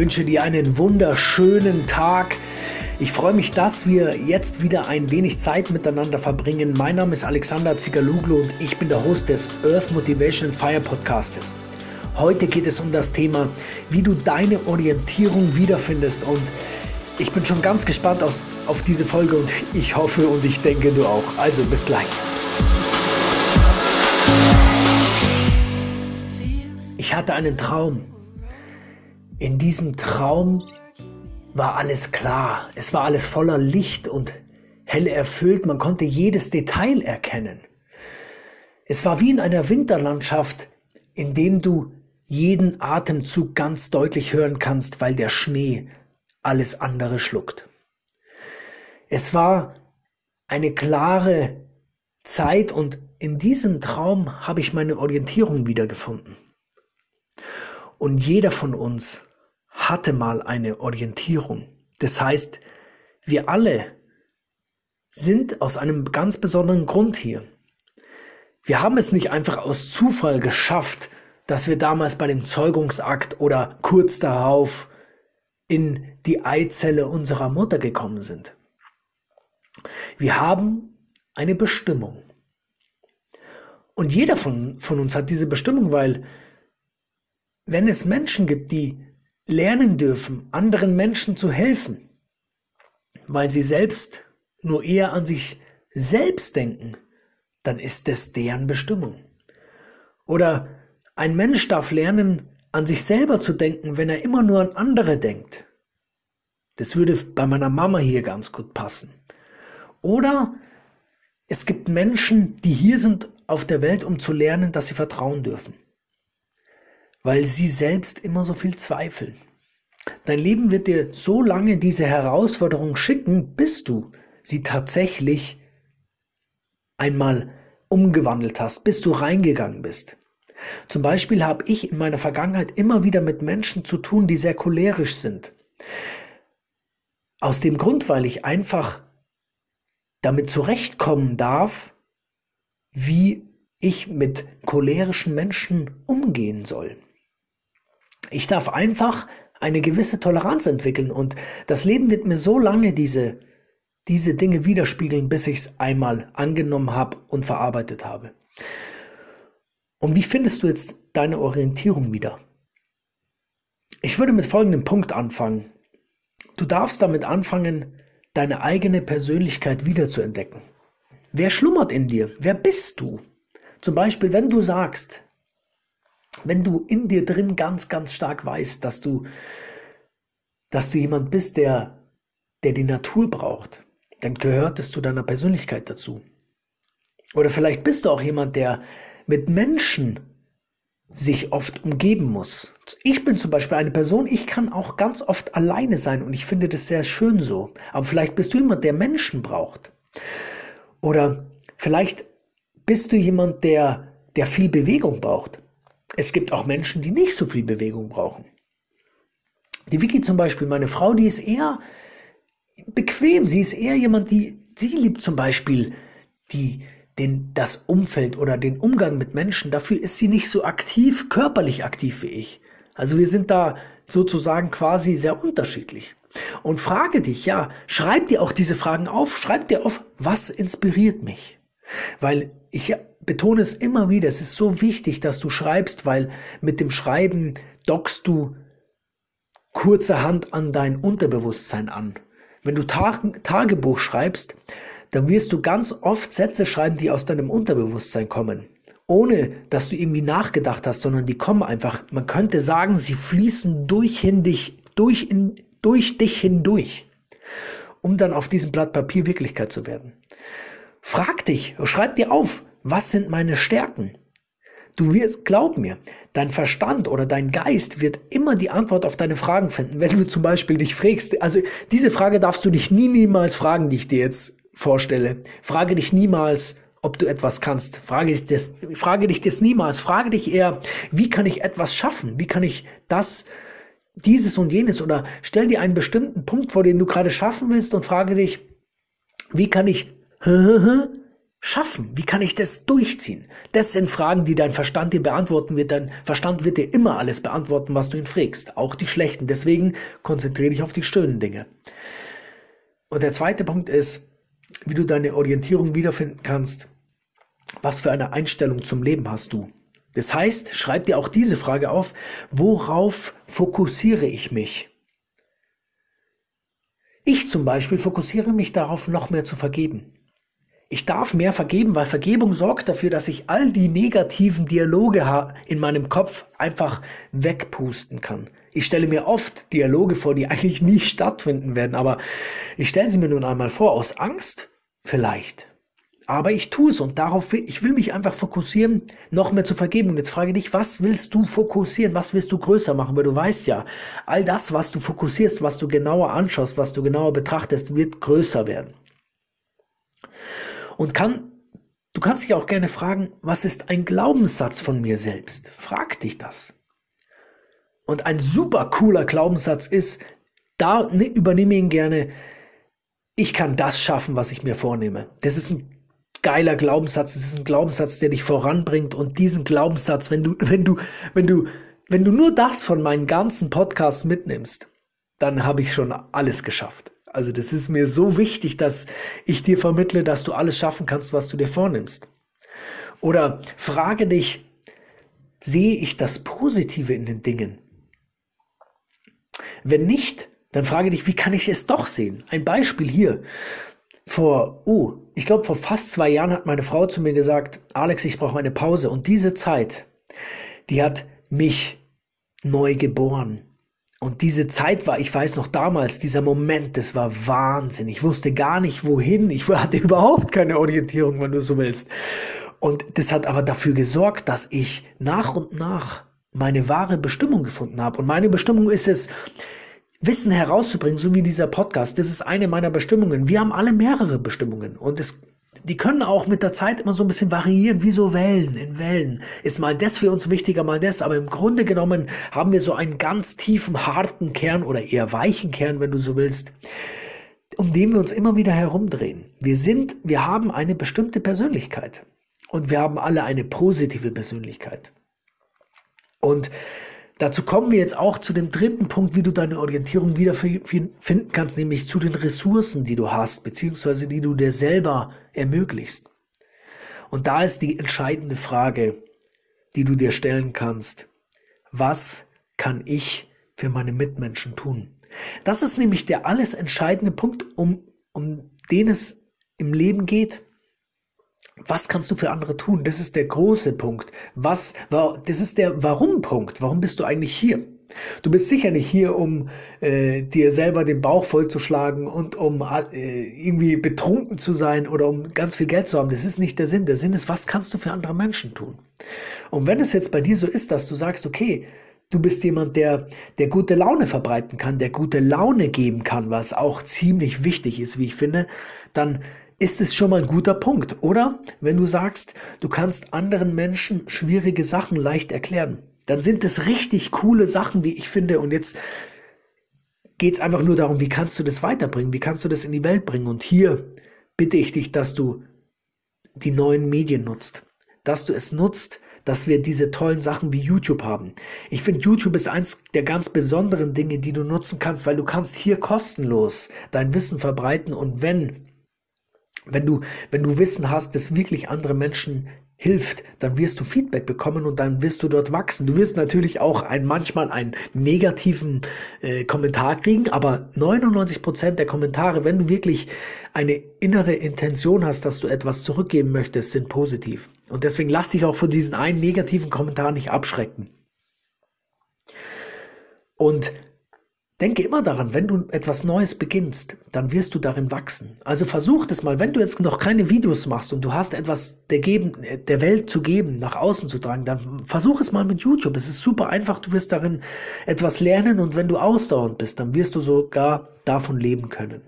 wünsche dir einen wunderschönen Tag. Ich freue mich, dass wir jetzt wieder ein wenig Zeit miteinander verbringen. Mein Name ist Alexander Zigaluglu und ich bin der Host des Earth Motivation Fire Podcastes. Heute geht es um das Thema, wie du deine Orientierung wiederfindest und ich bin schon ganz gespannt auf, auf diese Folge und ich hoffe und ich denke du auch. Also bis gleich. Ich hatte einen Traum. In diesem Traum war alles klar. Es war alles voller Licht und hell erfüllt. Man konnte jedes Detail erkennen. Es war wie in einer Winterlandschaft, in dem du jeden Atemzug ganz deutlich hören kannst, weil der Schnee alles andere schluckt. Es war eine klare Zeit und in diesem Traum habe ich meine Orientierung wiedergefunden. Und jeder von uns hatte mal eine Orientierung. Das heißt, wir alle sind aus einem ganz besonderen Grund hier. Wir haben es nicht einfach aus Zufall geschafft, dass wir damals bei dem Zeugungsakt oder kurz darauf in die Eizelle unserer Mutter gekommen sind. Wir haben eine Bestimmung. Und jeder von, von uns hat diese Bestimmung, weil wenn es Menschen gibt, die lernen dürfen, anderen Menschen zu helfen, weil sie selbst nur eher an sich selbst denken, dann ist es deren Bestimmung. Oder ein Mensch darf lernen, an sich selber zu denken, wenn er immer nur an andere denkt. Das würde bei meiner Mama hier ganz gut passen. Oder es gibt Menschen, die hier sind auf der Welt, um zu lernen, dass sie vertrauen dürfen weil sie selbst immer so viel zweifeln. Dein Leben wird dir so lange diese Herausforderung schicken, bis du sie tatsächlich einmal umgewandelt hast, bis du reingegangen bist. Zum Beispiel habe ich in meiner Vergangenheit immer wieder mit Menschen zu tun, die sehr cholerisch sind. Aus dem Grund, weil ich einfach damit zurechtkommen darf, wie ich mit cholerischen Menschen umgehen soll. Ich darf einfach eine gewisse Toleranz entwickeln und das Leben wird mir so lange diese, diese Dinge widerspiegeln, bis ich es einmal angenommen habe und verarbeitet habe. Und wie findest du jetzt deine Orientierung wieder? Ich würde mit folgendem Punkt anfangen. Du darfst damit anfangen, deine eigene Persönlichkeit wiederzuentdecken. Wer schlummert in dir? Wer bist du? Zum Beispiel, wenn du sagst, wenn du in dir drin ganz, ganz stark weißt, dass du, dass du jemand bist, der, der die Natur braucht, dann gehört es zu deiner Persönlichkeit dazu. Oder vielleicht bist du auch jemand, der mit Menschen sich oft umgeben muss. Ich bin zum Beispiel eine Person, ich kann auch ganz oft alleine sein und ich finde das sehr schön so. Aber vielleicht bist du jemand, der Menschen braucht. Oder vielleicht bist du jemand, der, der viel Bewegung braucht. Es gibt auch Menschen, die nicht so viel Bewegung brauchen. Die Vicky zum Beispiel, meine Frau, die ist eher bequem. Sie ist eher jemand, die, sie liebt zum Beispiel die, den, das Umfeld oder den Umgang mit Menschen. Dafür ist sie nicht so aktiv, körperlich aktiv wie ich. Also wir sind da sozusagen quasi sehr unterschiedlich. Und frage dich, ja, schreib dir auch diese Fragen auf, schreib dir auf, was inspiriert mich? Weil ich betone es immer wieder, es ist so wichtig, dass du schreibst, weil mit dem Schreiben dockst du kurzerhand an dein Unterbewusstsein an. Wenn du Tag Tagebuch schreibst, dann wirst du ganz oft Sätze schreiben, die aus deinem Unterbewusstsein kommen. Ohne dass du irgendwie nachgedacht hast, sondern die kommen einfach. Man könnte sagen, sie fließen durch, in dich, durch, in, durch dich hindurch, um dann auf diesem Blatt Papier Wirklichkeit zu werden. Frag dich, schreib dir auf, was sind meine Stärken? Du wirst, glaub mir, dein Verstand oder dein Geist wird immer die Antwort auf deine Fragen finden. Wenn du zum Beispiel dich fragst, also diese Frage darfst du dich nie, niemals fragen, die ich dir jetzt vorstelle. Frage dich niemals, ob du etwas kannst. Frage dich das, frage dich das niemals. Frage dich eher, wie kann ich etwas schaffen? Wie kann ich das, dieses und jenes? Oder stell dir einen bestimmten Punkt vor, den du gerade schaffen willst und frage dich, wie kann ich schaffen? Wie kann ich das durchziehen? Das sind Fragen, die dein Verstand dir beantworten wird. Dein Verstand wird dir immer alles beantworten, was du ihn fragst, auch die schlechten. Deswegen konzentriere dich auf die schönen Dinge. Und der zweite Punkt ist, wie du deine Orientierung wiederfinden kannst. Was für eine Einstellung zum Leben hast du? Das heißt, schreib dir auch diese Frage auf, worauf fokussiere ich mich? Ich zum Beispiel fokussiere mich darauf, noch mehr zu vergeben. Ich darf mehr vergeben, weil Vergebung sorgt dafür, dass ich all die negativen Dialoge in meinem Kopf einfach wegpusten kann. Ich stelle mir oft Dialoge vor, die eigentlich nie stattfinden werden, aber ich stelle sie mir nun einmal vor, aus Angst vielleicht. Aber ich tue es und darauf, ich will mich einfach fokussieren, noch mehr zu vergeben. Und jetzt frage dich, was willst du fokussieren? Was willst du größer machen? Weil du weißt ja, all das, was du fokussierst, was du genauer anschaust, was du genauer betrachtest, wird größer werden. Und kann, du kannst dich auch gerne fragen, was ist ein Glaubenssatz von mir selbst? Frag dich das. Und ein super cooler Glaubenssatz ist, da ne, übernehme ihn gerne, ich kann das schaffen, was ich mir vornehme. Das ist ein geiler Glaubenssatz, das ist ein Glaubenssatz, der dich voranbringt und diesen Glaubenssatz, wenn du, wenn du, wenn du, wenn du nur das von meinen ganzen Podcasts mitnimmst, dann habe ich schon alles geschafft. Also das ist mir so wichtig, dass ich dir vermittle, dass du alles schaffen kannst, was du dir vornimmst. Oder frage dich, sehe ich das Positive in den Dingen? Wenn nicht, dann frage dich, wie kann ich es doch sehen? Ein Beispiel hier. Vor, oh, ich glaube, vor fast zwei Jahren hat meine Frau zu mir gesagt, Alex, ich brauche eine Pause. Und diese Zeit, die hat mich neu geboren. Und diese Zeit war, ich weiß noch damals, dieser Moment, das war Wahnsinn. Ich wusste gar nicht wohin. Ich hatte überhaupt keine Orientierung, wenn du so willst. Und das hat aber dafür gesorgt, dass ich nach und nach meine wahre Bestimmung gefunden habe. Und meine Bestimmung ist es, Wissen herauszubringen, so wie dieser Podcast. Das ist eine meiner Bestimmungen. Wir haben alle mehrere Bestimmungen. Und es die können auch mit der Zeit immer so ein bisschen variieren, wie so Wellen in Wellen. Ist mal das für uns wichtiger, mal das. Aber im Grunde genommen haben wir so einen ganz tiefen, harten Kern oder eher weichen Kern, wenn du so willst, um den wir uns immer wieder herumdrehen. Wir sind, wir haben eine bestimmte Persönlichkeit. Und wir haben alle eine positive Persönlichkeit. Und Dazu kommen wir jetzt auch zu dem dritten Punkt, wie du deine Orientierung wiederfinden kannst, nämlich zu den Ressourcen, die du hast, beziehungsweise die du dir selber ermöglichst. Und da ist die entscheidende Frage, die du dir stellen kannst. Was kann ich für meine Mitmenschen tun? Das ist nämlich der alles entscheidende Punkt, um, um den es im Leben geht. Was kannst du für andere tun? Das ist der große Punkt. Was, das ist der Warum-Punkt. Warum bist du eigentlich hier? Du bist sicher nicht hier, um äh, dir selber den Bauch vollzuschlagen und um äh, irgendwie betrunken zu sein oder um ganz viel Geld zu haben. Das ist nicht der Sinn. Der Sinn ist, was kannst du für andere Menschen tun? Und wenn es jetzt bei dir so ist, dass du sagst, okay, du bist jemand, der, der gute Laune verbreiten kann, der gute Laune geben kann, was auch ziemlich wichtig ist, wie ich finde, dann ist es schon mal ein guter Punkt, oder? Wenn du sagst, du kannst anderen Menschen schwierige Sachen leicht erklären, dann sind es richtig coole Sachen, wie ich finde. Und jetzt geht es einfach nur darum, wie kannst du das weiterbringen, wie kannst du das in die Welt bringen. Und hier bitte ich dich, dass du die neuen Medien nutzt, dass du es nutzt, dass wir diese tollen Sachen wie YouTube haben. Ich finde, YouTube ist eins der ganz besonderen Dinge, die du nutzen kannst, weil du kannst hier kostenlos dein Wissen verbreiten und wenn wenn du, wenn du Wissen hast, das wirklich andere Menschen hilft, dann wirst du Feedback bekommen und dann wirst du dort wachsen. Du wirst natürlich auch ein, manchmal einen negativen äh, Kommentar kriegen, aber 99 Prozent der Kommentare, wenn du wirklich eine innere Intention hast, dass du etwas zurückgeben möchtest, sind positiv. Und deswegen lass dich auch von diesen einen negativen Kommentar nicht abschrecken. Und Denke immer daran, wenn du etwas Neues beginnst, dann wirst du darin wachsen. Also versuch das mal, wenn du jetzt noch keine Videos machst und du hast etwas der, geben, der Welt zu geben, nach außen zu tragen, dann versuch es mal mit YouTube. Es ist super einfach, du wirst darin etwas lernen und wenn du ausdauernd bist, dann wirst du sogar davon leben können.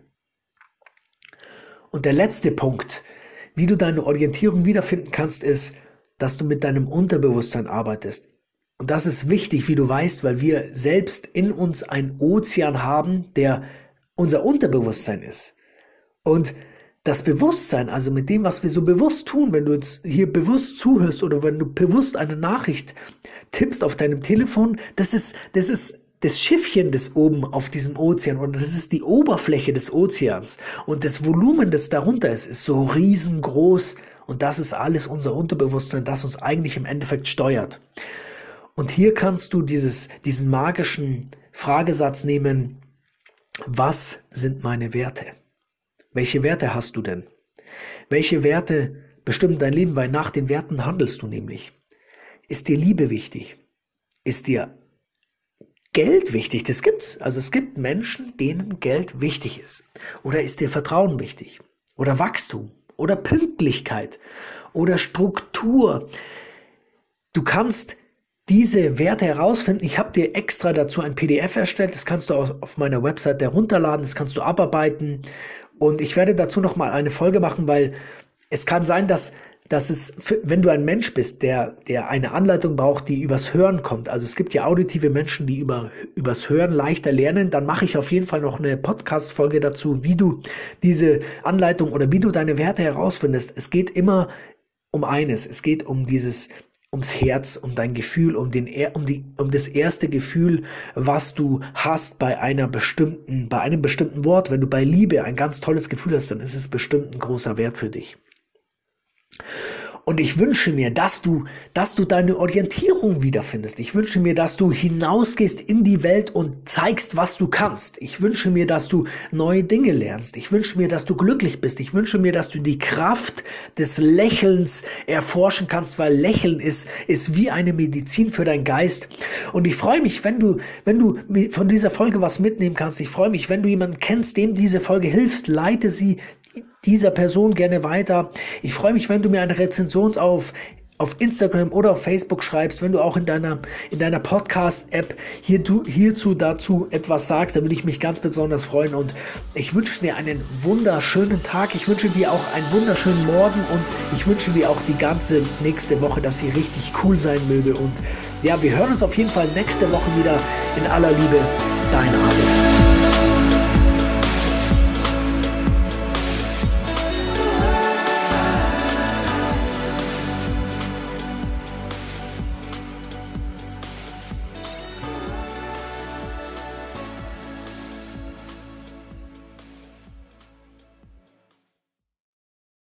Und der letzte Punkt, wie du deine Orientierung wiederfinden kannst, ist, dass du mit deinem Unterbewusstsein arbeitest. Und das ist wichtig, wie du weißt, weil wir selbst in uns einen Ozean haben, der unser Unterbewusstsein ist. Und das Bewusstsein, also mit dem, was wir so bewusst tun, wenn du jetzt hier bewusst zuhörst oder wenn du bewusst eine Nachricht tippst auf deinem Telefon, das ist, das ist das Schiffchen, das oben auf diesem Ozean und das ist die Oberfläche des Ozeans und das Volumen, das darunter ist, ist so riesengroß und das ist alles unser Unterbewusstsein, das uns eigentlich im Endeffekt steuert. Und hier kannst du dieses, diesen magischen Fragesatz nehmen, was sind meine Werte? Welche Werte hast du denn? Welche Werte bestimmen dein Leben? Weil nach den Werten handelst du nämlich. Ist dir Liebe wichtig? Ist dir Geld wichtig? Das gibt's. Also es gibt Menschen, denen Geld wichtig ist. Oder ist dir Vertrauen wichtig? Oder Wachstum? Oder Pünktlichkeit? Oder Struktur? Du kannst diese Werte herausfinden. Ich habe dir extra dazu ein PDF erstellt. Das kannst du auf meiner Website herunterladen. Das kannst du abarbeiten. Und ich werde dazu noch mal eine Folge machen, weil es kann sein, dass dass es, wenn du ein Mensch bist, der, der eine Anleitung braucht, die übers Hören kommt, also es gibt ja auditive Menschen, die über, übers Hören leichter lernen, dann mache ich auf jeden Fall noch eine Podcast-Folge dazu, wie du diese Anleitung oder wie du deine Werte herausfindest. Es geht immer um eines, es geht um dieses, ums Herz, um dein Gefühl, um den, um die, um das erste Gefühl, was du hast bei einer bestimmten, bei einem bestimmten Wort. Wenn du bei Liebe ein ganz tolles Gefühl hast, dann ist es bestimmt ein großer Wert für dich. Und ich wünsche mir, dass du, dass du deine Orientierung wiederfindest. Ich wünsche mir, dass du hinausgehst in die Welt und zeigst, was du kannst. Ich wünsche mir, dass du neue Dinge lernst. Ich wünsche mir, dass du glücklich bist. Ich wünsche mir, dass du die Kraft des Lächelns erforschen kannst, weil Lächeln ist, ist wie eine Medizin für deinen Geist. Und ich freue mich, wenn du, wenn du von dieser Folge was mitnehmen kannst. Ich freue mich, wenn du jemanden kennst, dem diese Folge hilfst, leite sie dieser Person gerne weiter. Ich freue mich, wenn du mir eine Rezension auf auf Instagram oder auf Facebook schreibst, wenn du auch in deiner, in deiner Podcast-App hier, hierzu dazu etwas sagst, dann würde ich mich ganz besonders freuen. Und ich wünsche dir einen wunderschönen Tag, ich wünsche dir auch einen wunderschönen Morgen. Und ich wünsche dir auch die ganze nächste Woche, dass sie richtig cool sein möge. Und ja, wir hören uns auf jeden Fall nächste Woche wieder. In aller Liebe, dein Alex.